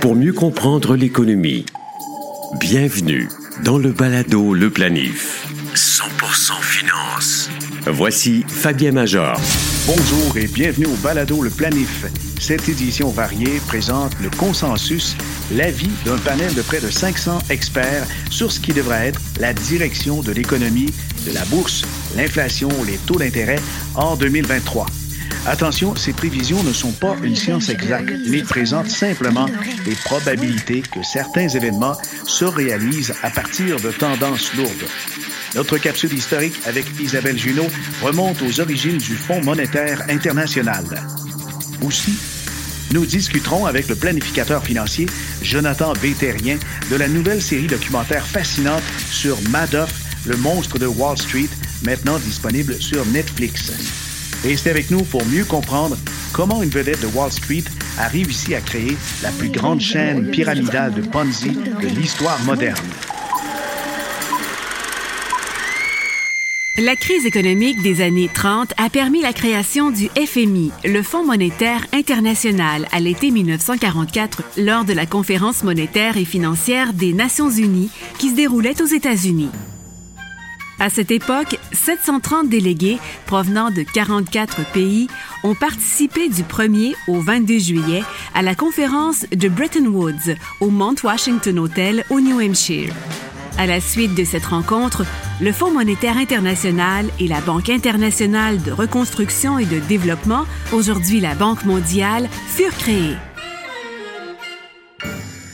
Pour mieux comprendre l'économie, bienvenue dans le balado Le Planif. 100% finance. Voici Fabien Major. Bonjour et bienvenue au balado Le Planif. Cette édition variée présente le consensus, l'avis d'un panel de près de 500 experts sur ce qui devrait être la direction de l'économie, de la bourse, l'inflation, les taux d'intérêt en 2023. Attention, ces prévisions ne sont pas une science exacte, mais présentent simplement les probabilités que certains événements se réalisent à partir de tendances lourdes. Notre capsule historique avec Isabelle Junot remonte aux origines du Fonds monétaire international. Aussi, nous discuterons avec le planificateur financier Jonathan Vétérien de la nouvelle série documentaire fascinante sur Madoff, le monstre de Wall Street, maintenant disponible sur Netflix. Restez avec nous pour mieux comprendre comment une vedette de Wall Street a réussi à créer la plus grande chaîne pyramidale de Ponzi de l'histoire moderne. La crise économique des années 30 a permis la création du FMI, le Fonds monétaire international, à l'été 1944 lors de la conférence monétaire et financière des Nations unies qui se déroulait aux États-Unis. À cette époque, 730 délégués provenant de 44 pays ont participé du 1er au 22 juillet à la conférence de Bretton Woods au Mount Washington Hotel au New Hampshire. À la suite de cette rencontre, le Fonds monétaire international et la Banque internationale de reconstruction et de développement, aujourd'hui la Banque mondiale, furent créés.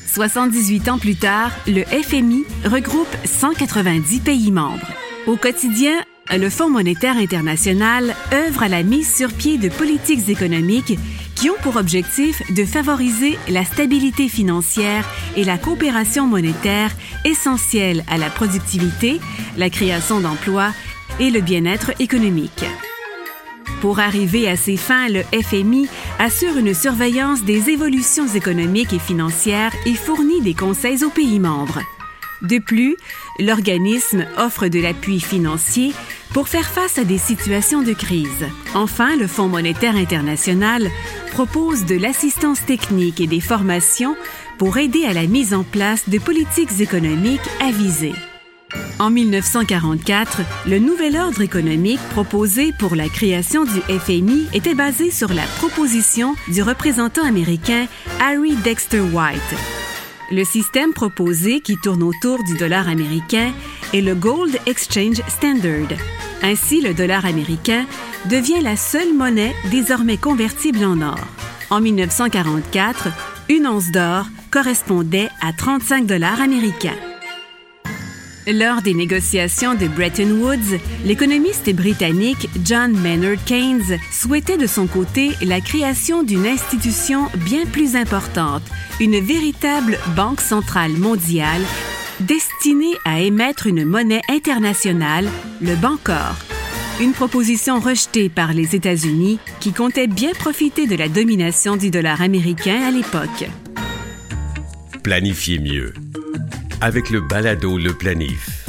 78 ans plus tard, le FMI regroupe 190 pays membres. Au quotidien, le Fonds monétaire international œuvre à la mise sur pied de politiques économiques qui ont pour objectif de favoriser la stabilité financière et la coopération monétaire essentielle à la productivité, la création d'emplois et le bien-être économique. Pour arriver à ces fins, le FMI assure une surveillance des évolutions économiques et financières et fournit des conseils aux pays membres. De plus, l'organisme offre de l'appui financier pour faire face à des situations de crise. Enfin, le Fonds monétaire international propose de l'assistance technique et des formations pour aider à la mise en place de politiques économiques avisées. En 1944, le nouvel ordre économique proposé pour la création du FMI était basé sur la proposition du représentant américain Harry Dexter White le système proposé qui tourne autour du dollar américain est le Gold Exchange Standard. Ainsi, le dollar américain devient la seule monnaie désormais convertible en or. En 1944, une once d'or correspondait à 35 dollars américains. Lors des négociations de Bretton Woods, l'économiste britannique John Maynard Keynes souhaitait de son côté la création d'une institution bien plus importante, une véritable banque centrale mondiale destinée à émettre une monnaie internationale, le Bancor. Une proposition rejetée par les États-Unis qui comptaient bien profiter de la domination du dollar américain à l'époque. Planifiez mieux avec le balado Le Planif.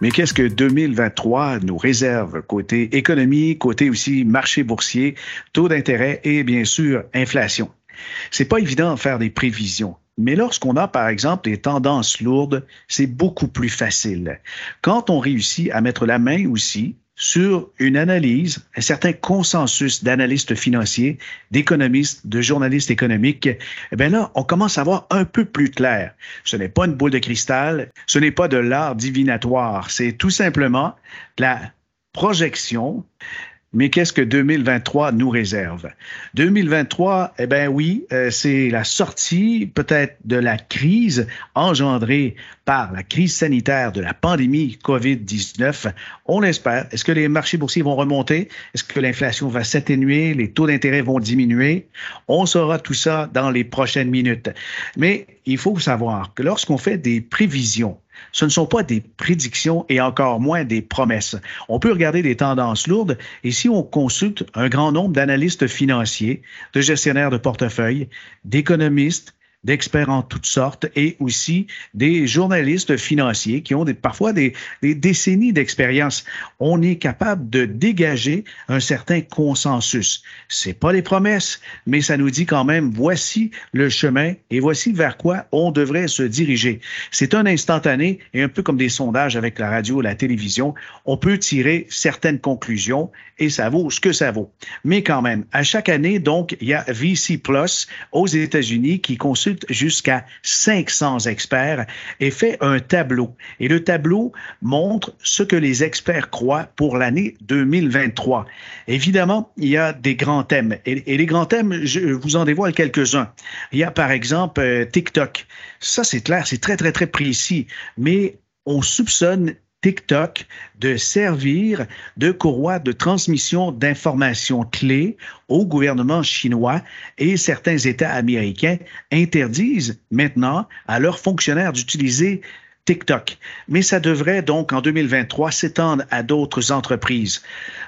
Mais qu'est-ce que 2023 nous réserve côté économie, côté aussi marché boursier, taux d'intérêt et bien sûr inflation? C'est pas évident de faire des prévisions. Mais lorsqu'on a, par exemple, des tendances lourdes, c'est beaucoup plus facile. Quand on réussit à mettre la main aussi sur une analyse, un certain consensus d'analystes financiers, d'économistes, de journalistes économiques, eh bien là, on commence à voir un peu plus clair. Ce n'est pas une boule de cristal, ce n'est pas de l'art divinatoire, c'est tout simplement la projection mais qu'est-ce que 2023 nous réserve? 2023, eh bien oui, euh, c'est la sortie peut-être de la crise engendrée par la crise sanitaire de la pandémie COVID-19. On l'espère. Est-ce que les marchés boursiers vont remonter? Est-ce que l'inflation va s'atténuer? Les taux d'intérêt vont diminuer? On saura tout ça dans les prochaines minutes. Mais il faut savoir que lorsqu'on fait des prévisions, ce ne sont pas des prédictions et encore moins des promesses. On peut regarder des tendances lourdes et si on consulte un grand nombre d'analystes financiers, de gestionnaires de portefeuille, d'économistes, d'experts en toutes sortes et aussi des journalistes financiers qui ont des, parfois des, des décennies d'expérience. On est capable de dégager un certain consensus. C'est pas les promesses, mais ça nous dit quand même voici le chemin et voici vers quoi on devrait se diriger. C'est un instantané et un peu comme des sondages avec la radio, la télévision, on peut tirer certaines conclusions et ça vaut ce que ça vaut. Mais quand même, à chaque année, donc, il y a VC Plus aux États-Unis qui consulte jusqu'à 500 experts et fait un tableau. Et le tableau montre ce que les experts croient pour l'année 2023. Évidemment, il y a des grands thèmes. Et, les grands thèmes, je vous en dévoile quelques-uns. Il y a par exemple euh, TikTok. Ça, c'est clair, c'est très, très, très précis. Mais on soupçonne TikTok de servir de courroie de transmission d'informations clés au gouvernement chinois et certains États américains interdisent maintenant à leurs fonctionnaires d'utiliser TikTok. Mais ça devrait donc en 2023 s'étendre à d'autres entreprises.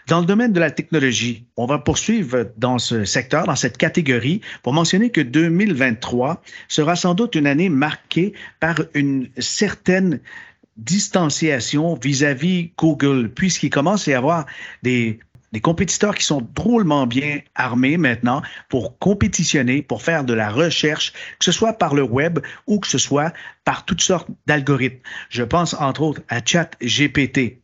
Dans le domaine de la technologie, on va poursuivre dans ce secteur, dans cette catégorie, pour mentionner que 2023 sera sans doute une année marquée par une certaine distanciation vis-à-vis Google, puisqu'il commence à y avoir des, des compétiteurs qui sont drôlement bien armés maintenant pour compétitionner, pour faire de la recherche, que ce soit par le web ou que ce soit par toutes sortes d'algorithmes. Je pense entre autres à ChatGPT.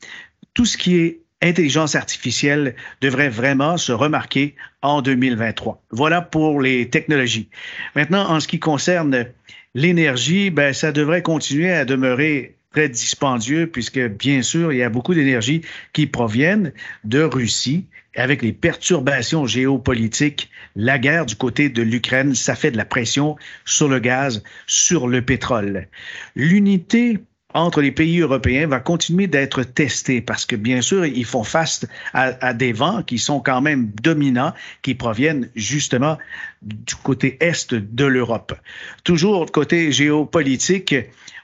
Tout ce qui est intelligence artificielle devrait vraiment se remarquer en 2023. Voilà pour les technologies. Maintenant, en ce qui concerne l'énergie, ben, ça devrait continuer à demeurer très dispendieux puisque, bien sûr, il y a beaucoup d'énergie qui proviennent de Russie. Avec les perturbations géopolitiques, la guerre du côté de l'Ukraine, ça fait de la pression sur le gaz, sur le pétrole. L'unité entre les pays européens va continuer d'être testée parce que, bien sûr, ils font face à, à, des vents qui sont quand même dominants, qui proviennent justement du côté est de l'Europe. Toujours côté géopolitique,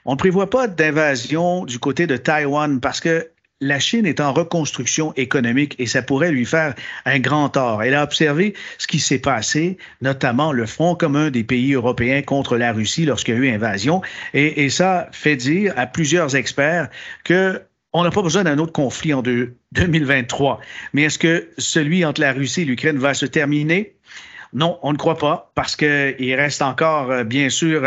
on ne prévoit pas d'invasion du côté de Taïwan parce que la Chine est en reconstruction économique et ça pourrait lui faire un grand tort. Elle a observé ce qui s'est passé, notamment le Front commun des pays européens contre la Russie lorsqu'il y a eu invasion. Et, ça fait dire à plusieurs experts que on n'a pas besoin d'un autre conflit en 2023. Mais est-ce que celui entre la Russie et l'Ukraine va se terminer? Non, on ne croit pas, parce qu'il reste encore, euh, bien sûr,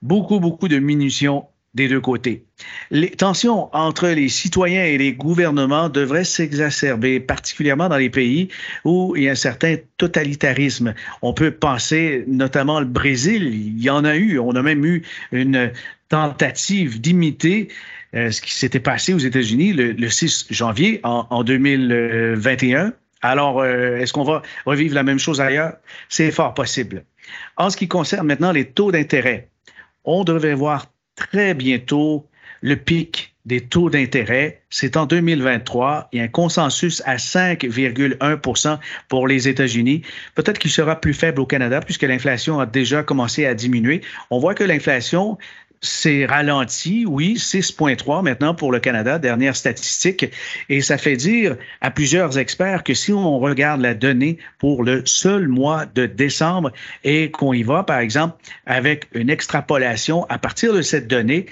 beaucoup, beaucoup de munitions des deux côtés. Les tensions entre les citoyens et les gouvernements devraient s'exacerber, particulièrement dans les pays où il y a un certain totalitarisme. On peut penser notamment le Brésil, il y en a eu, on a même eu une tentative d'imiter euh, ce qui s'était passé aux États-Unis le, 6 janvier en, en 2021 alors, euh, est-ce qu'on va revivre la même chose ailleurs? C'est fort possible. En ce qui concerne maintenant les taux d'intérêt, on devrait voir très bientôt le pic des taux d'intérêt. C'est en 2023. Il y a un consensus à 5,1% pour les États-Unis. Peut-être qu'il sera plus faible au Canada puisque l'inflation a déjà commencé à diminuer. On voit que l'inflation c'est ralenti, oui, 6,3 maintenant pour le Canada, dernière statistique, et ça fait dire à plusieurs experts que si on regarde la donnée pour le seul mois de décembre et qu'on y va, par exemple, avec une extrapolation à partir de cette donnée,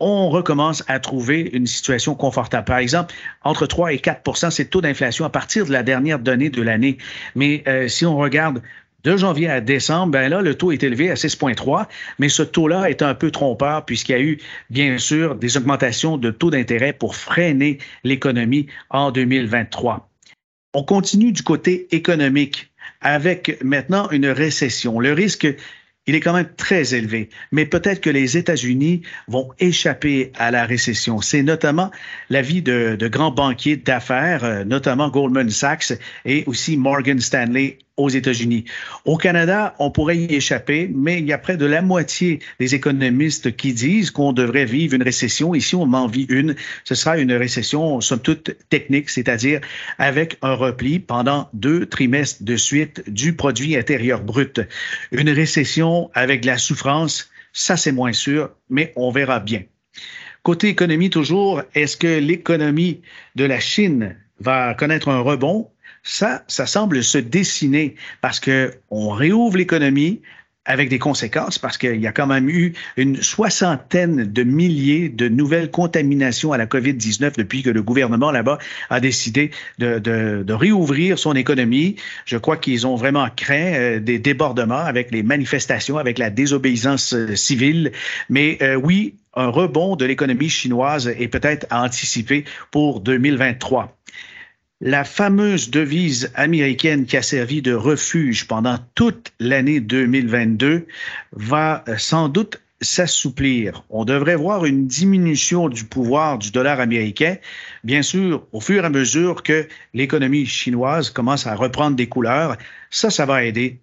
on recommence à trouver une situation confortable. Par exemple, entre 3 et 4% c'est le taux d'inflation à partir de la dernière donnée de l'année. Mais euh, si on regarde de janvier à décembre, ben là, le taux est élevé à 6,3, mais ce taux-là est un peu trompeur puisqu'il y a eu, bien sûr, des augmentations de taux d'intérêt pour freiner l'économie en 2023. On continue du côté économique avec maintenant une récession. Le risque il est quand même très élevé. Mais peut-être que les États-Unis vont échapper à la récession. C'est notamment l'avis de, de grands banquiers d'affaires, euh, notamment Goldman Sachs et aussi Morgan Stanley aux États-Unis. Au Canada, on pourrait y échapper, mais il y a près de la moitié des économistes qui disent qu'on devrait vivre une récession. Ici, on en vit une. Ce sera une récession, somme toute, technique, c'est-à-dire avec un repli pendant deux trimestres de suite du produit intérieur brut. Une récession avec de la souffrance, ça c'est moins sûr, mais on verra bien. Côté économie toujours, est-ce que l'économie de la Chine va connaître un rebond? Ça, ça semble se dessiner parce que on réouvre l'économie avec des conséquences parce qu'il y a quand même eu une soixantaine de milliers de nouvelles contaminations à la COVID-19 depuis que le gouvernement là-bas a décidé de, de, de, réouvrir son économie. Je crois qu'ils ont vraiment craint euh, des débordements avec les manifestations, avec la désobéissance euh, civile. Mais euh, oui, un rebond de l'économie chinoise est peut-être à anticiper pour 2023. La fameuse devise américaine qui a servi de refuge pendant toute l'année 2022 va euh, sans doute s'assouplir. On devrait voir une diminution du pouvoir du dollar américain, bien sûr, au fur et à mesure que l'économie chinoise commence à reprendre des couleurs. Ça, ça va aider.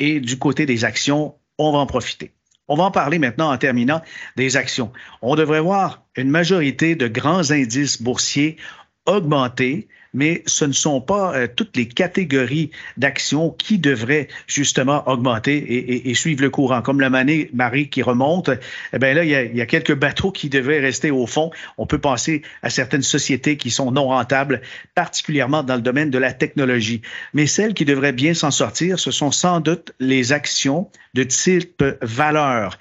Et du côté des actions, on va en profiter. On va en parler maintenant en terminant des actions. On devrait voir une majorité de grands indices boursiers augmenter mais ce ne sont pas euh, toutes les catégories d'actions qui devraient justement augmenter et, suivre le courant. Comme la marée qui remonte, eh bien là, il y, a, il y, a, quelques bateaux qui devraient rester au fond. On peut penser à certaines sociétés qui sont non rentables, particulièrement dans le domaine de la technologie. Mais celles qui devraient bien s'en sortir, ce sont sans doute les actions de type valeur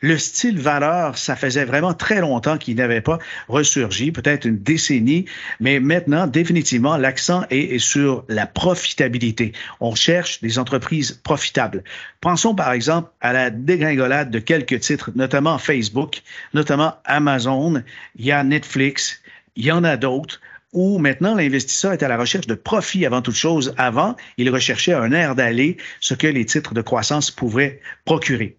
le style valeur, ça faisait vraiment très longtemps qu'il n'avait pas ressurgi, peut-être une décennie, mais maintenant, définitivement, l'accent est sur la profitabilité. On cherche des entreprises profitables. Pensons par exemple à la dégringolade de quelques titres, notamment Facebook, notamment Amazon, il y a Netflix, il y en a d'autres où maintenant l'investisseur est à la recherche de profit avant toute chose. Avant, il recherchait un air d'aller, ce que les titres de croissance pouvaient procurer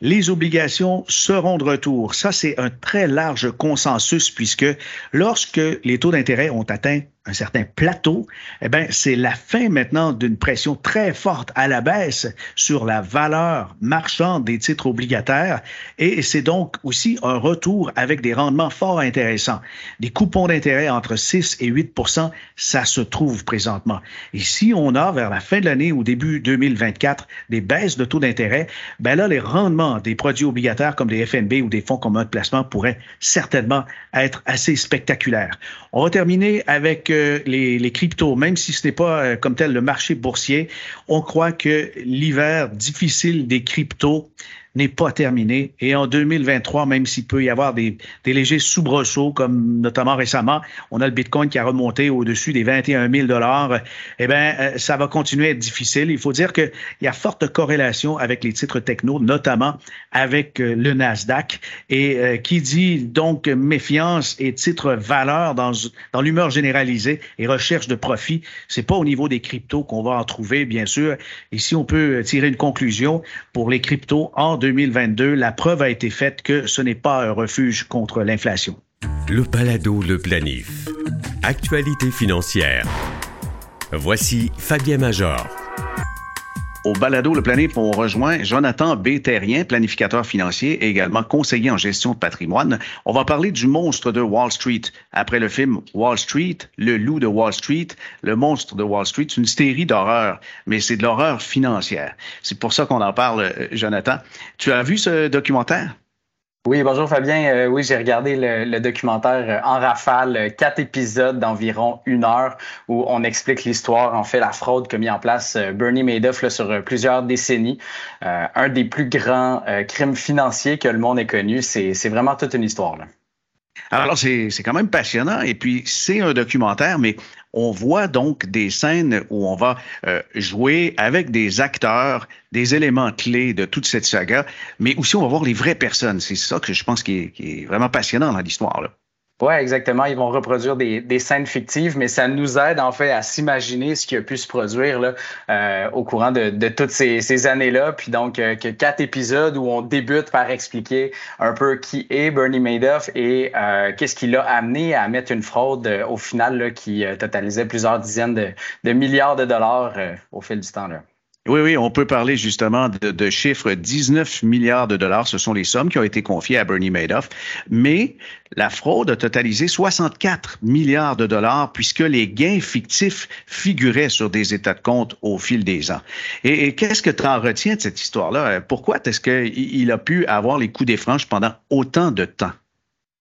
les obligations seront de retour. Ça, c'est un très large consensus puisque lorsque les taux d'intérêt ont atteint un certain plateau, eh bien, c'est la fin maintenant d'une pression très forte à la baisse sur la valeur marchande des titres obligataires et c'est donc aussi un retour avec des rendements fort intéressants. Des coupons d'intérêt entre 6 et 8% ça se trouve présentement. Et si on a vers la fin de l'année ou début 2024 des baisses de taux d'intérêt, ben là, les rendements des produits obligataires comme des FNB ou des fonds communs de placement pourraient certainement être assez spectaculaires. On va terminer avec les, cryptos, même si ce n'est pas euh, comme tel le marché boursier, on croit que l'hiver difficile des cryptos n'est pas terminé. Et en 2023, même s'il peut y avoir des, des légers soubresauts, comme notamment récemment, on a le Bitcoin qui a remonté au-dessus des 21 000 dollars, eh bien, euh, ça va continuer à être difficile. Il faut dire qu'il y a forte corrélation avec les titres techno, notamment avec euh, le Nasdaq. Et euh, qui dit donc méfiance et titre valeur dans, dans l'humeur généralisée et recherche de profit, c'est pas au niveau des cryptos qu'on va en trouver, bien sûr. Ici, on peut tirer une conclusion pour les cryptos en 2022, la preuve a été faite que ce n'est pas un refuge contre l'inflation. Le Palado, le planif. Actualité financière. Voici Fabien Major. Au balado Le Planif, on rejoint Jonathan B. planificateur financier et également conseiller en gestion de patrimoine. On va parler du monstre de Wall Street. Après le film Wall Street, Le loup de Wall Street, Le monstre de Wall Street, c'est une série d'horreur, mais c'est de l'horreur financière. C'est pour ça qu'on en parle, euh, Jonathan. Tu as vu ce documentaire? Oui, bonjour Fabien. Euh, oui, j'ai regardé le, documentaire euh, en rafale, euh, quatre épisodes d'environ une heure où on explique l'histoire, en fait, la fraude qu'a mis en place Bernie Madoff sur plusieurs décennies. un des plus grands crimes financiers que le monde ait connu. C'est vraiment toute une histoire. Là. Alors, c'est quand même passionnant. Et puis, c'est un documentaire, mais on voit donc des scènes où on va euh, jouer avec des acteurs, des éléments clés de toute cette saga, mais aussi on va voir les vraies personnes. C'est ça que je pense qui est, qui est vraiment passionnant dans l'histoire. Oui, exactement. Ils vont reproduire des, des, scènes fictives, mais ça nous aide en fait à s'imaginer ce qui a pu se produire là, euh, au courant de, de toutes ces, ces années-là. Puis donc, euh, quatre épisodes où on débute par expliquer un peu qui est Bernie Madoff et euh, qu'est-ce qui l'a amené à mettre une fraude euh, au final là, qui totalisait plusieurs dizaines de, de milliards de dollars au fil du temps. Là. Oui, oui, on peut parler justement de, de, chiffres 19 milliards de dollars. Ce sont les sommes qui ont été confiées à Bernie Madoff. Mais la fraude a totalisé 64 milliards de dollars puisque les gains fictifs figuraient sur des états de compte au fil des ans. Et, qu'est-ce que tu en retiens de cette histoire-là? Pourquoi est-ce qu'il a pu avoir les coups des franches pendant autant de temps?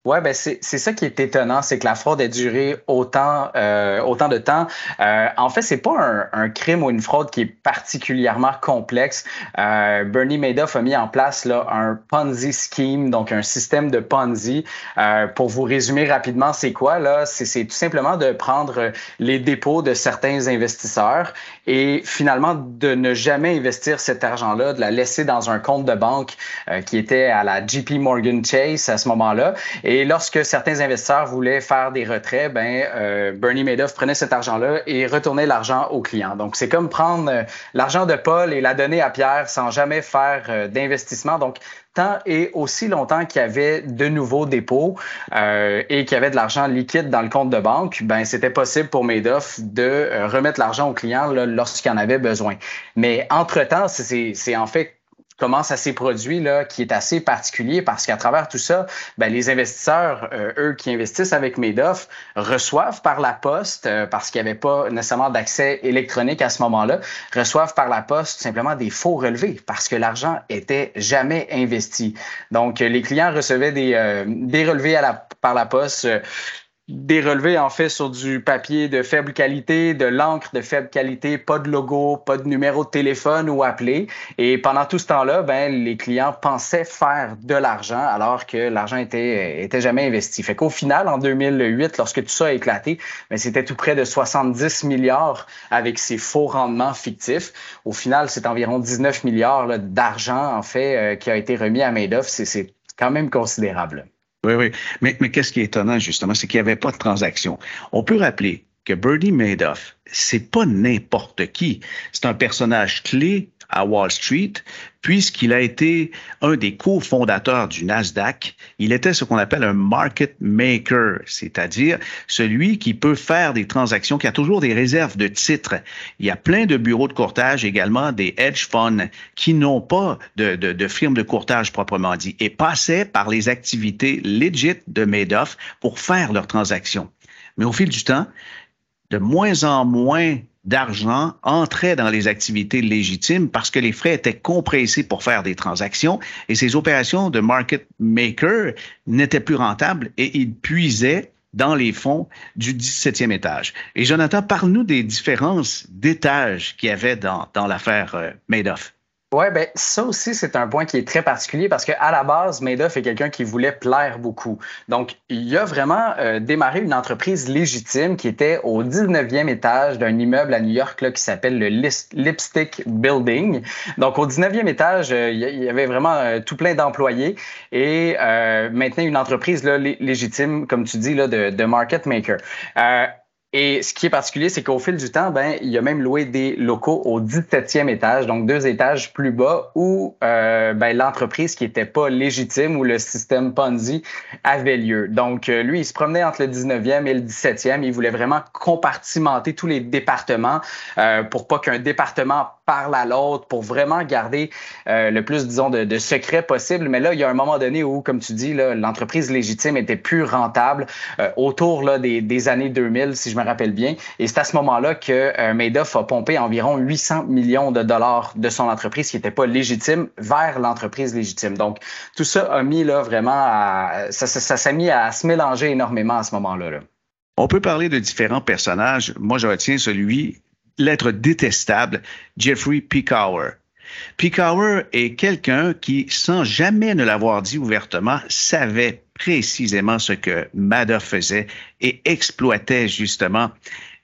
Oui, ben c'est ça qui est étonnant, c'est que la fraude ait duré autant, euh, autant de temps. Euh, en fait, c'est pas un, un, crime ou une fraude qui est particulièrement complexe. Euh, Bernie Madoff a mis en place là, un Ponzi scheme, donc un système de Ponzi. Euh, pour vous résumer rapidement, c'est quoi là? C'est tout simplement de prendre les dépôts de certains investisseurs et finalement de ne jamais investir cet argent-là, de la laisser dans un compte de banque euh, qui était à la JP Morgan Chase à ce moment-là. Et lorsque certains investisseurs voulaient faire des retraits, ben, euh, Bernie Madoff prenait cet argent-là et retournait l'argent aux clients. Donc, c'est comme prendre euh, l'argent de Paul et la donner à Pierre sans jamais faire euh, d'investissement. Donc, et aussi longtemps qu'il y avait de nouveaux dépôts euh, et qu'il y avait de l'argent liquide dans le compte de banque, ben c'était possible pour Madoff de remettre l'argent aux clients lorsqu'il en avait besoin. Mais entre-temps, c'est en fait comment ça s'est produit, là, qui est assez particulier parce qu'à travers tout ça, ben, les investisseurs, euh, eux qui investissent avec Madoff, reçoivent par la poste, euh, parce qu'il n'y avait pas nécessairement d'accès électronique à ce moment-là, reçoivent par la poste simplement des faux relevés parce que l'argent était jamais investi. Donc, les clients recevaient des, euh, des relevés à la, par la poste des relevés en fait sur du papier de faible qualité, de l'encre de faible qualité, pas de logo, pas de numéro de téléphone ou appelé. Et pendant tout ce temps-là, ben les clients pensaient faire de l'argent alors que l'argent était était jamais investi. Fait qu'au final, en 2008, lorsque tout ça a éclaté, ben c'était tout près de 70 milliards avec ces faux rendements fictifs. Au final, c'est environ 19 milliards d'argent en fait euh, qui a été remis à Madoff. C'est quand même considérable. Oui, oui. Mais, mais qu'est-ce qui est étonnant, justement, c'est qu'il n'y avait pas de transaction. On peut rappeler que Bernie Madoff, c'est pas n'importe qui. C'est un personnage clé à Wall Street, puisqu'il a été un des cofondateurs du Nasdaq. Il était ce qu'on appelle un market maker, c'est-à-dire celui qui peut faire des transactions, qui a toujours des réserves de titres. Il y a plein de bureaux de courtage également, des hedge funds, qui n'ont pas de, de, de firme de courtage proprement dit, et passaient par les activités legit de Madoff pour faire leurs transactions. Mais au fil du temps, de moins en moins d'argent entrait dans les activités légitimes parce que les frais étaient compressés pour faire des transactions et ces opérations de market maker n'étaient plus rentables et ils puisaient dans les fonds du 17e étage. Et Jonathan, parle-nous des différences d'étages qu'il y avait dans, dans l'affaire euh, Madoff. Oui, ben ça aussi, c'est un point qui est très particulier parce qu'à la base, Madoff est quelqu'un qui voulait plaire beaucoup. Donc, il a vraiment euh, démarré une entreprise légitime qui était au 19e étage d'un immeuble à New York là, qui s'appelle le Lipstick Building. Donc, au 19e étage, euh, il y avait vraiment euh, tout plein d'employés et maintenant une entreprise là, légitime, comme tu dis, là, de market maker. Et ce qui est particulier, c'est qu'au fil du temps, ben, il a même loué des locaux au 17e étage, donc deux étages plus bas, où euh, ben, l'entreprise qui n'était pas légitime, ou le système Ponzi avait lieu. Donc, euh, lui, il se promenait entre le 19e et le 17e. Il voulait vraiment compartimenter tous les départements euh, pour pas qu'un département parle à l'autre, pour vraiment garder euh, le plus, disons, de, de secrets possible. Mais là, il y a un moment donné où, comme tu dis, l'entreprise légitime était plus rentable euh, autour des, années 2000, si je me rappelle bien. Et c'est à ce moment-là que euh, Madoff a pompé environ 800 millions de dollars de son entreprise qui n'était pas légitime vers l'entreprise légitime. Donc, tout ça a mis là vraiment à, ça, s'est mis à se mélanger énormément à ce moment-là. Là. On peut parler de différents personnages. Moi, je retiens celui, l'être détestable, Jeffrey Picower. Picower est quelqu'un qui, sans jamais ne l'avoir dit ouvertement, savait précisément ce que Madoff faisait et exploitait justement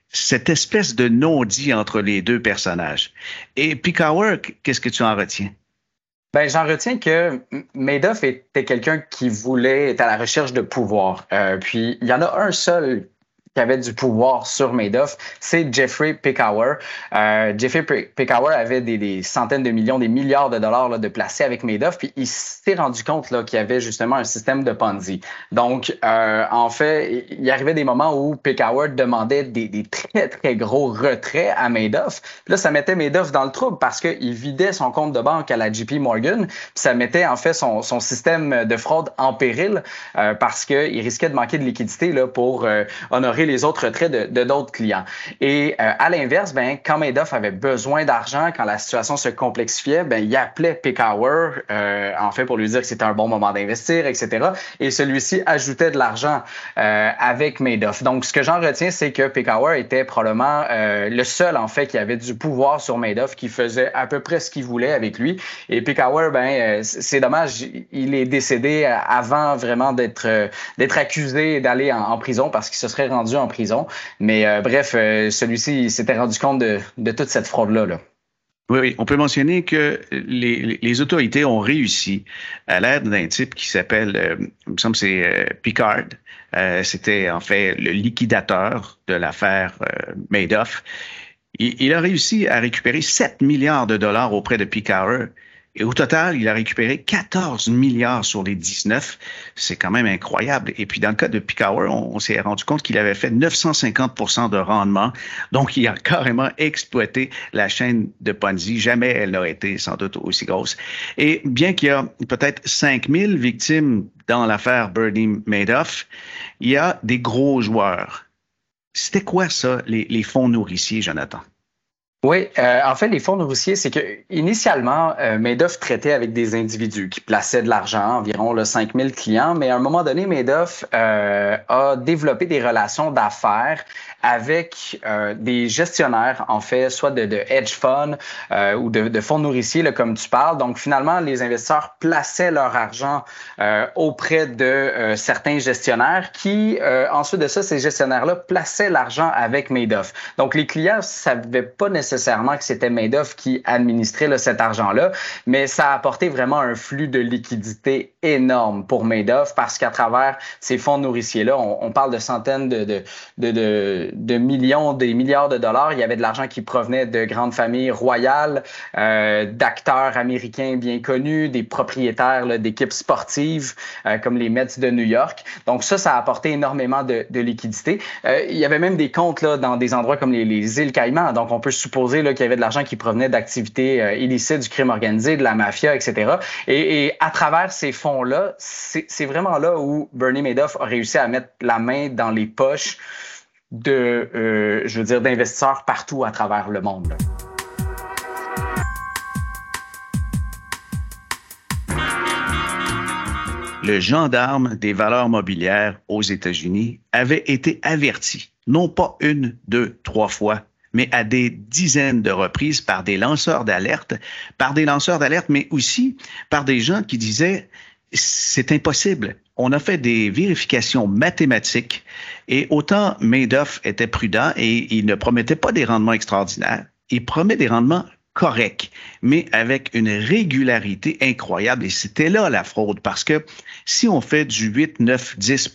cette espèce de non-dit entre les deux personnages. Et Picower, qu'est-ce que tu en retiens? Ben, j'en retiens que Madoff était quelqu'un qui voulait être à la recherche de pouvoir. Euh, puis il y en a un seul qui avait du pouvoir sur Madoff, c'est Jeffrey Picower. Euh, Jeffrey Picower avait des, des, centaines de millions, des milliards de dollars là, de placés avec Madoff, puis il s'est rendu compte qu'il y avait justement un système de Ponzi. Donc, euh, en fait, il arrivait des moments où Picower demandait des, des, très, très gros retraits à Madoff. Puis là, ça mettait Madoff dans le trouble parce qu'il vidait son compte de banque à la JP Morgan, puis ça mettait en fait son, son système de fraude en péril euh, parce qu'il risquait de manquer de liquidité là, pour euh, honorer les autres retraits de d'autres clients. Et à l'inverse, ben, quand Madoff avait besoin d'argent, quand la situation se complexifiait, ben, il appelait Pickhour, en fait, pour lui dire que c'était un bon moment d'investir, etc. Et celui-ci ajoutait de l'argent avec Madoff. Donc, ce que j'en retiens, c'est que Pickhour était probablement le seul, en fait, qui avait du pouvoir sur Madoff, qui faisait à peu près ce qu'il voulait avec lui. Et Pickhour, ben, c'est dommage, il est décédé avant vraiment d'être euh, d'être accusé d'aller en, prison parce qu'il se serait rendu en prison. Mais euh, bref, euh, celui-ci s'était rendu compte de, toute cette fraude-là. Là. Oui, on peut mentionner que les, autorités ont réussi à l'aide d'un type qui s'appelle, il me semble c'est Picard. C'était en fait le liquidateur de l'affaire Madoff. Il, il, a réussi à récupérer 7 milliards de dollars auprès de Picard et au total, il a récupéré 14 milliards sur les 19. C'est quand même incroyable. Et puis, dans le cas de Picower, on, s'est rendu compte qu'il avait fait 950% de rendement. Donc, il a carrément exploité la chaîne de Ponzi. Jamais elle n'a été sans doute aussi grosse. Et bien qu'il y a peut-être 5000 victimes dans l'affaire Bernie Madoff, il y a des gros joueurs. C'était quoi ça, les, les fonds nourriciers, Jonathan? Oui, euh, en fait, les fonds nourriciers, c'est que initialement, euh, Madoff traitait avec des individus qui plaçaient de l'argent, environ là, 5000 clients, mais à un moment donné, Madoff euh, a développé des relations d'affaires avec euh, des gestionnaires, en fait, soit de, de hedge funds euh, ou de, de, fonds nourriciers, là, comme tu parles. Donc, finalement, les investisseurs plaçaient leur argent euh, auprès de certains gestionnaires qui, ensuite de ça, ces gestionnaires-là plaçaient l'argent avec Madoff. Donc, les clients ne savaient pas nécessairement que c'était Madoff qui administrait cet argent-là, mais ça a apporté vraiment un flux de liquidité énorme pour Madoff parce qu'à travers ces fonds nourriciers-là, on, parle de centaines de, millions, des milliards de dollars. Il y avait de l'argent qui provenait de grandes familles royales, euh, d'acteurs américains bien connus, des propriétaires d'équipes sportives euh, comme les Mets de New York. Donc ça, ça a apporté énormément de, liquidités. Euh, il y avait même des comptes là, dans des endroits comme les îles Caïmans. Donc on peut supposer qu'il y avait de l'argent qui provenait d'activités euh, illicites, du crime organisé, de la mafia, etc. Et, et à travers ces fonds-là, c'est vraiment là où Bernie Madoff a réussi à mettre la main dans les poches de, euh, je veux dire, d'investisseurs partout à travers le monde. Le gendarme des valeurs mobilières aux États-Unis avait été averti, non pas une, deux, trois fois, mais à des dizaines de reprises par des lanceurs d'alerte, par des lanceurs d'alerte, mais aussi par des gens qui disaient c'est impossible. On a fait des vérifications mathématiques et autant Madoff était prudent et il ne promettait pas des rendements extraordinaires, il promet des rendements corrects, mais avec une régularité incroyable. Et c'était là la fraude, parce que si on fait du 8, 9, 10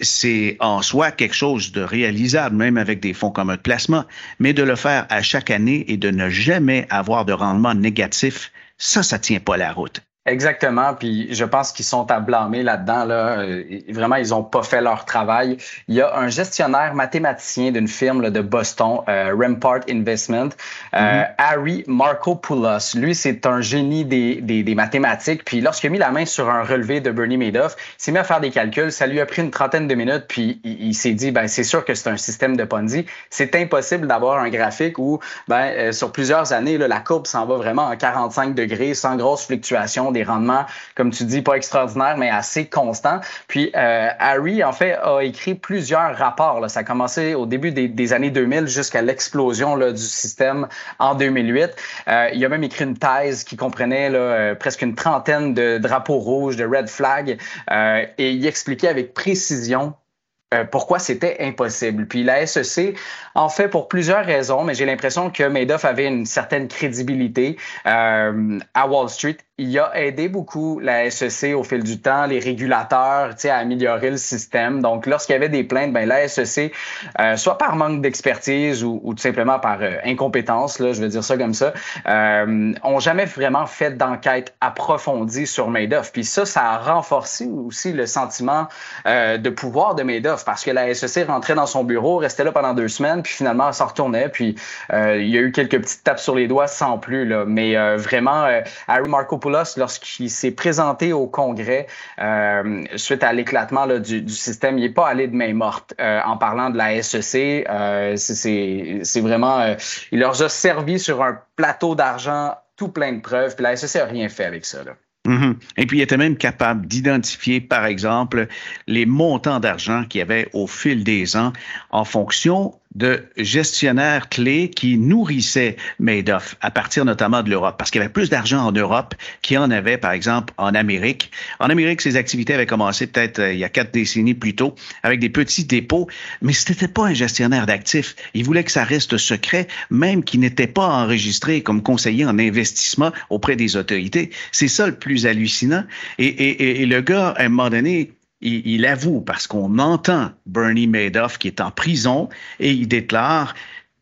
c'est en soi quelque chose de réalisable, même avec des fonds communs de placement, mais de le faire à chaque année et de ne jamais avoir de rendement négatif, ça, ça tient pas la route. Exactement, puis je pense qu'ils sont à blâmer là-dedans. Là. Euh, vraiment, ils ont pas fait leur travail. Il y a un gestionnaire mathématicien d'une firme là, de Boston, euh, Rampart Investment, euh, mm-hmm. Harry Markopoulos. Lui, c'est un génie des, des, des mathématiques. Puis lorsqu'il a mis la main sur un relevé de Bernie Madoff, il s'est mis à faire des calculs. Ça lui a pris une trentaine de minutes, puis il, s'est dit, ben c'est sûr que c'est un système de Ponzi. C'est impossible d'avoir un graphique où, ben euh, sur plusieurs années, là, la courbe s'en va vraiment en 45 degrés, sans grosse fluctuation des rendements, comme tu dis, pas extraordinaires, mais assez constants. Puis euh, Harry, en fait, a écrit plusieurs rapports. Ça a commencé au début des, années 2000 jusqu'à l'explosion du système en 2008. Euh, il a même écrit une thèse qui comprenait euh, presque une trentaine de drapeaux rouges, de red flags, et il expliquait avec précision pourquoi c'était impossible. Puis la SEC en fait pour plusieurs raisons, mais j'ai l'impression que Madoff avait une certaine crédibilité à Wall Street il a aidé beaucoup la SEC au fil du temps, les régulateurs, à améliorer le système. Donc, lorsqu'il y avait des plaintes, ben, la SEC, euh, soit par manque d'expertise ou, ou, tout simplement par euh, incompétence, là, je veux dire ça comme ça, euh, ont jamais vraiment fait d'enquête approfondie sur Madoff. Puis ça, ça a renforcé aussi le sentiment euh, de pouvoir de Madoff parce que la SEC rentrait dans son bureau, restait là pendant deux semaines, puis finalement, elle s'en retournait. Puis euh, il y a eu quelques petites tapes sur les doigts sans plus. Là. Mais vraiment, Harry Marco Lorsqu'il s'est présenté au Congrès euh, suite à l'éclatement du, système, il n'est pas allé de main morte euh, en parlant de la SEC. Euh, c'est vraiment, il leur a servi sur un plateau d'argent tout plein de preuves, puis la SEC n'a rien fait avec ça. Mm-hmm. Et puis, il était même capable d'identifier, par exemple, les montants d'argent qu'il y avait au fil des ans en fonction de gestionnaires clés qui nourrissaient Madoff à partir notamment de l'Europe, parce qu'il y avait plus d'argent en Europe qu'il y en avait, par exemple, en Amérique. En Amérique, ses activités avaient commencé peut-être euh, il y a quatre décennies plus tôt avec des petits dépôts, mais ce n'était pas un gestionnaire d'actifs. Il voulait que ça reste secret, même qu'il n'était pas enregistré comme conseiller en investissement auprès des autorités. C'est ça le plus hallucinant. Et, et, et le gars, à un moment donné, il, avoue, parce qu'on entend Bernie Madoff qui est en prison, et il déclare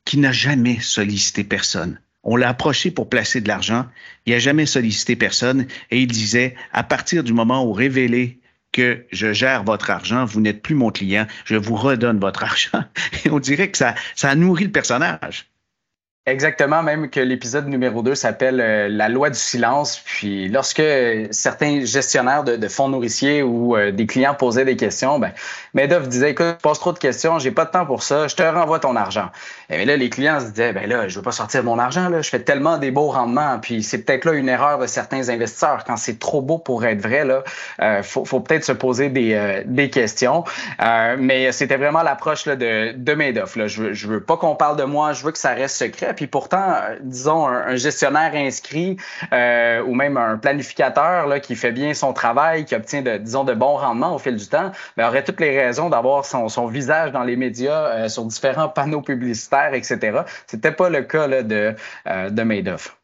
qu'il n'a jamais sollicité personne. On l'a approché pour placer de l'argent. Il n'a jamais sollicité personne. Et il disait, à partir du moment où révélé que je gère votre argent, vous n'êtes plus mon client, je vous redonne votre argent. Et on dirait que ça, ça nourrit le personnage. Exactement, même que l'épisode numéro 2 s'appelle euh, La loi du silence. Puis lorsque certains gestionnaires de, fonds nourriciers ou euh, des clients posaient des questions, ben, Madoff disait Écoute, je pose trop de questions, j'ai pas de temps pour ça, je te renvoie ton argent. Et là, les clients se disaient Ben là, je veux pas sortir mon argent, là, je fais tellement des beaux rendements. Puis c'est peut-être là une erreur de certains investisseurs. Quand c'est trop beau pour être vrai, là, euh, faut, faut peut-être se poser des, euh, des questions. mais c'était vraiment l'approche de, de Madoff. Là. Je, veux, je veux pas qu'on parle de moi, je veux que ça reste secret. Puis pourtant, disons, un, gestionnaire inscrit euh, ou même un planificateur là, qui fait bien son travail, qui obtient, disons, de bons rendements au fil du temps, ben, aurait toutes les raisons d'avoir son, visage dans les médias, euh, sur différents panneaux publicitaires, etc. C'était pas le cas là, de, euh, de Madoff.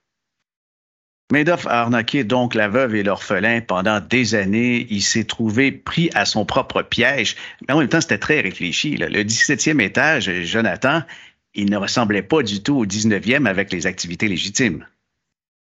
Madoff a arnaqué donc la veuve et l'orphelin pendant des années. Il s'est trouvé pris à son propre piège. Mais en même temps, c'était très réfléchi. Le 17e étage, Jonathan, il ne ressemblait pas du tout au 19e avec les activités légitimes.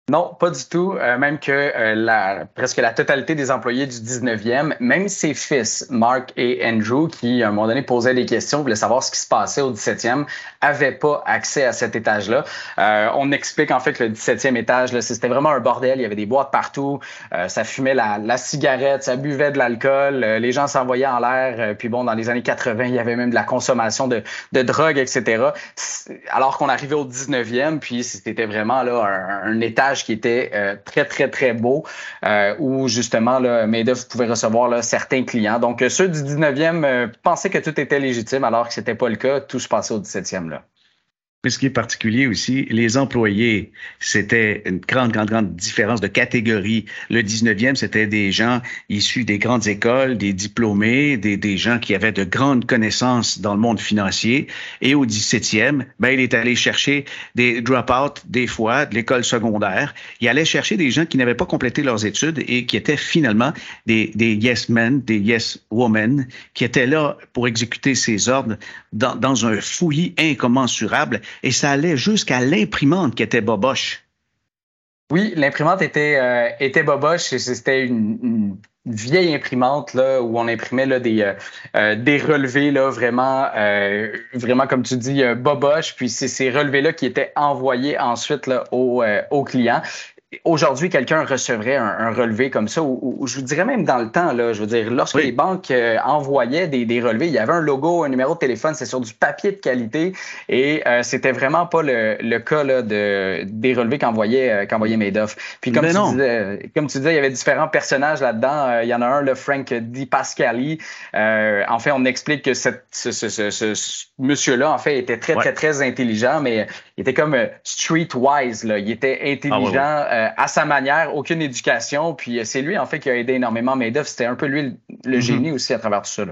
Non, pas du tout. Euh, même que euh, la, presque la totalité des employés du 19e, même ses fils, Mark et Andrew, qui à un moment donné posaient des questions, voulaient savoir ce qui se passait au 17e, n'avaient pas accès à cet étage-là. Euh, on explique en fait que le 17e étage, c'était vraiment un bordel. Il y avait des boîtes partout. ça fumait la, cigarette, ça buvait de l'alcool. les gens s'envoyaient en l'air. puis bon, dans les années 80, il y avait même de la consommation de, drogue, etc. Alors qu'on arrivait au 19e, puis c'était vraiment là un étage qui était euh, très, très, très beau, euh, où justement, là, Madoff pouvait recevoir certains clients. Donc, ceux du 19e euh, pensaient que tout était légitime, alors que ce n'était pas le cas. Tout se passait au 17e. Là. Mais ce qui est particulier aussi, les employés, c'était une grande, grande, grande différence de catégorie. Le 19e, c'était des gens issus des grandes écoles, des diplômés, des, des gens qui avaient de grandes connaissances dans le monde financier. Et au 17e, ben, il est allé chercher des drop-out, des fois, de l'école secondaire. Il allait chercher des gens qui n'avaient pas complété leurs études et qui étaient finalement des, des yes men, des yes women, qui étaient là pour exécuter ses ordres dans, dans un fouillis incommensurable et ça allait jusqu'à l'imprimante qui était boboche. Oui, l'imprimante était, euh, boboche. C'était une, vieille imprimante là, où on imprimait là, des, euh, euh, relevés vraiment, comme tu dis, boboche. Puis c'est ces relevés-là qui étaient envoyés ensuite là, aux, aux clients aujourd'hui, quelqu'un recevrait un, relevé comme ça, ou, je vous dirais même dans le temps, là, je veux dire, lorsque les banques euh, envoyaient des, relevés, il y avait un logo, un numéro de téléphone, c'est sur du papier de qualité, et euh, c'était vraiment pas le, cas là, de, des relevés qu'envoyait euh, qu'envoyait Madoff. Puis comme tu, disais, comme tu disais, il y avait différents personnages là-dedans. il y en a un, le Frank Di Pascali. en fait, on explique que cette, ce, ce, ce, monsieur-là, en fait, était très, très, très intelligent, mais il était comme streetwise. Là. Il était ah, intelligent. Euh, à sa manière, aucune éducation. Puis euh, c'est lui, en fait, qui a aidé énormément Madoff. C'était un peu lui le, mhm. génie aussi à travers tout ça.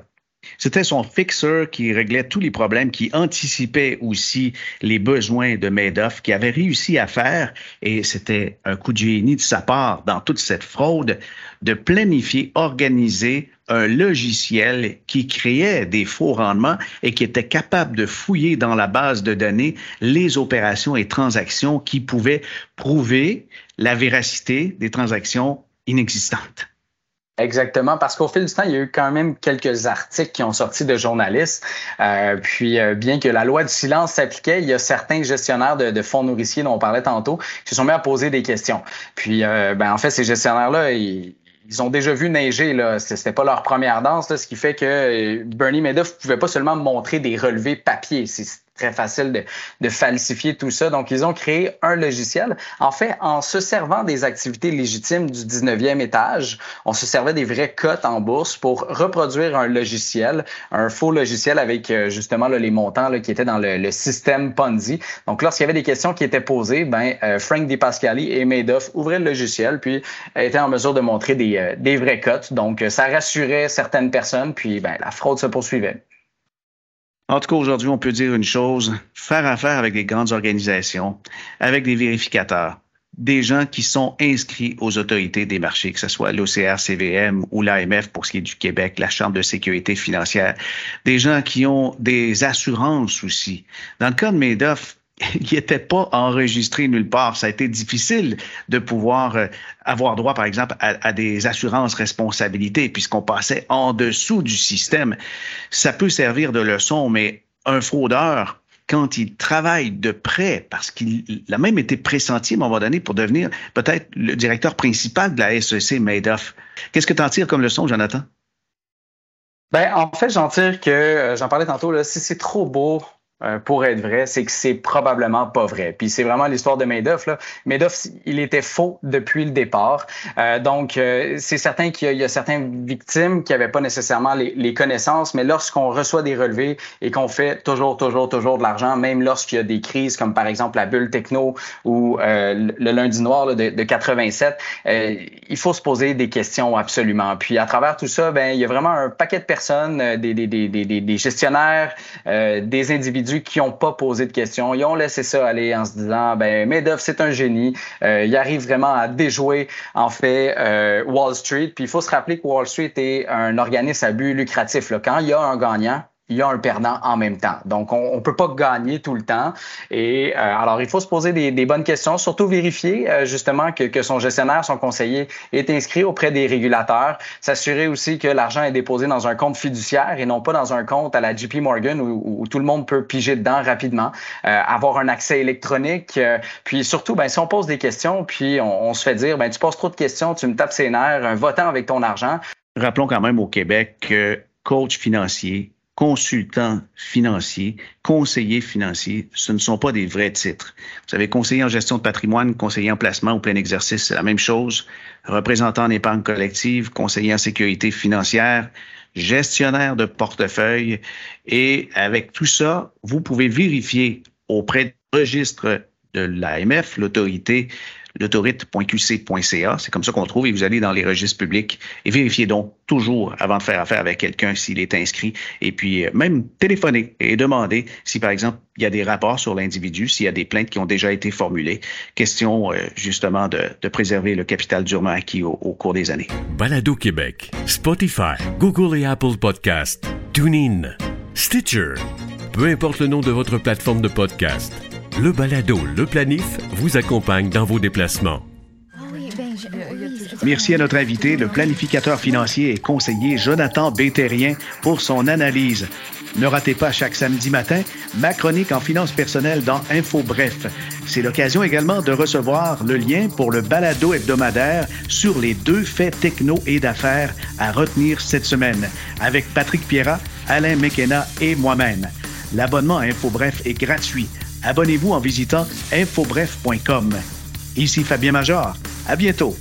C'était son fixeur qui réglait tous les problèmes, qui anticipait aussi les besoins de Madoff, qui avait réussi à faire, et c'était un coup de génie de sa part dans toute cette fraude, de planifier, organiser un logiciel qui créait des faux rendements et qui était capable de fouiller dans la base de données les opérations et transactions qui pouvaient prouver la véracité des transactions inexistantes. Exactement, parce qu'au fil du temps, il y a eu quand même quelques articles qui ont sorti de journalistes. Euh, puis, euh, bien que la loi du silence s'appliquait, il y a certains gestionnaires de, fonds nourriciers dont on parlait tantôt qui se sont mis à poser des questions. Puis, euh, ben, en fait, ces gestionnaires-là, ils, ont déjà vu neiger, là. C'était pas leur première danse, ce qui fait que Bernie Madoff pouvait pas seulement montrer des relevés papier très facile de, de, falsifier tout ça. Donc, ils ont créé un logiciel. En fait, en se servant des activités légitimes du 19e étage, on se servait des vraies cotes en bourse pour reproduire un logiciel, un faux logiciel avec euh, justement là, les montants là, qui étaient dans le, le, système Ponzi. Donc, lorsqu'il y avait des questions qui étaient posées, ben, euh, Frank DiPascali et Madoff ouvraient le logiciel puis étaient en mesure de montrer des, euh, des vraies cotes. Donc, ça rassurait certaines personnes, puis ben, la fraude se poursuivait. En tout cas, aujourd'hui, on peut dire une chose, faire affaire avec des grandes organisations, avec des vérificateurs, des gens qui sont inscrits aux autorités des marchés, que ce soit l'OCR, CVM ou l'AMF pour ce qui est du Québec, la Chambre de sécurité financière, des gens qui ont des assurances aussi. Dans le cas de Madoff, il n'était pas enregistré nulle part. Ça a été difficile de pouvoir euh, avoir droit, par exemple, à, des assurances responsabilités, puisqu'on passait en dessous du système. Ça peut servir de leçon, mais un fraudeur, quand il travaille de près, parce qu'il a même été pressenti à un moment donné pour devenir peut-être le directeur principal de la SEC Madoff. Qu'est-ce que tu en tires comme leçon, Jonathan? Ben, en fait, j'en tire que, euh, j'en parlais tantôt, là, si c'est trop beau euh, pour être vrai, c'est que c'est probablement pas vrai. Puis c'est vraiment l'histoire de Madoff. Là. Madoff, il était faux depuis le départ. Euh, donc, euh, c'est certain qu'il y, a certaines victimes qui n'avaient pas nécessairement les, les connaissances, mais lorsqu'on reçoit des relevés et qu'on fait toujours, toujours, toujours de l'argent, même lorsqu'il y a des crises comme par exemple la bulle techno ou le lundi noir de, de, 87, il faut se poser des questions absolument. Puis à travers tout ça, ben il y a vraiment un paquet de personnes, des, des, des, des gestionnaires, des individus qui n'ont pas posé de questions. Ils ont laissé ça aller en se disant, ben Madoff, c'est un génie. Euh, il arrive vraiment à déjouer, en fait, euh, Wall Street. Puis il faut se rappeler que Wall Street est un organisme à but lucratif. Là. Quand il y a un gagnant, il y a un perdant en même temps. Donc, on ne peut pas gagner tout le temps. Et euh, alors, il faut se poser des, des bonnes questions, surtout vérifier euh, justement que, que, son gestionnaire, son conseiller est inscrit auprès des régulateurs, s'assurer aussi que l'argent est déposé dans un compte fiduciaire et non pas dans un compte à la JP Morgan où, où tout le monde peut piger dedans rapidement, euh, avoir un accès électronique. puis surtout, ben, si on pose des questions, puis on, on se fait dire, ben, tu poses trop de questions, tu me tapes ses nerfs, un votant avec ton argent. Rappelons quand même au Québec que coach financier, consultant financier, conseiller financier, ce ne sont pas des vrais titres. Vous savez, conseiller en gestion de patrimoine, conseiller en placement ou plein exercice, c'est la même chose. Représentant en épargne collective, conseiller en sécurité financière, gestionnaire de portefeuille. Et avec tout ça, vous pouvez vérifier auprès du registre de l'AMF, l'autorité l'autorite.qc.ca. C'est comme ça qu'on trouve et vous allez dans les registres publics et vérifiez donc toujours avant de faire affaire avec quelqu'un s'il est inscrit et puis euh, même téléphoner et demander si par exemple il y a des rapports sur l'individu, s'il y a des plaintes qui ont déjà été formulées. Question euh, justement de, préserver le capital durement acquis au, au, cours des années. Balado Québec, Spotify, Google et Apple Podcast, TuneIn, Stitcher. Peu importe le nom de votre plateforme de podcast le balado Le Planif vous accompagne dans vos déplacements. Merci à notre invité, le planificateur financier et conseiller Jonathan Bétérien, pour son analyse. Ne ratez pas chaque samedi matin ma chronique en finances personnelles dans Info Bref. C'est l'occasion également de recevoir le lien pour le balado hebdomadaire sur les deux faits techno et d'affaires à retenir cette semaine avec Patrick Pierrat, Alain McKenna et moi-même. L'abonnement à Info Bref est gratuit abonnez-vous en visitant infobref.com. Ici Fabien Major. À bientôt.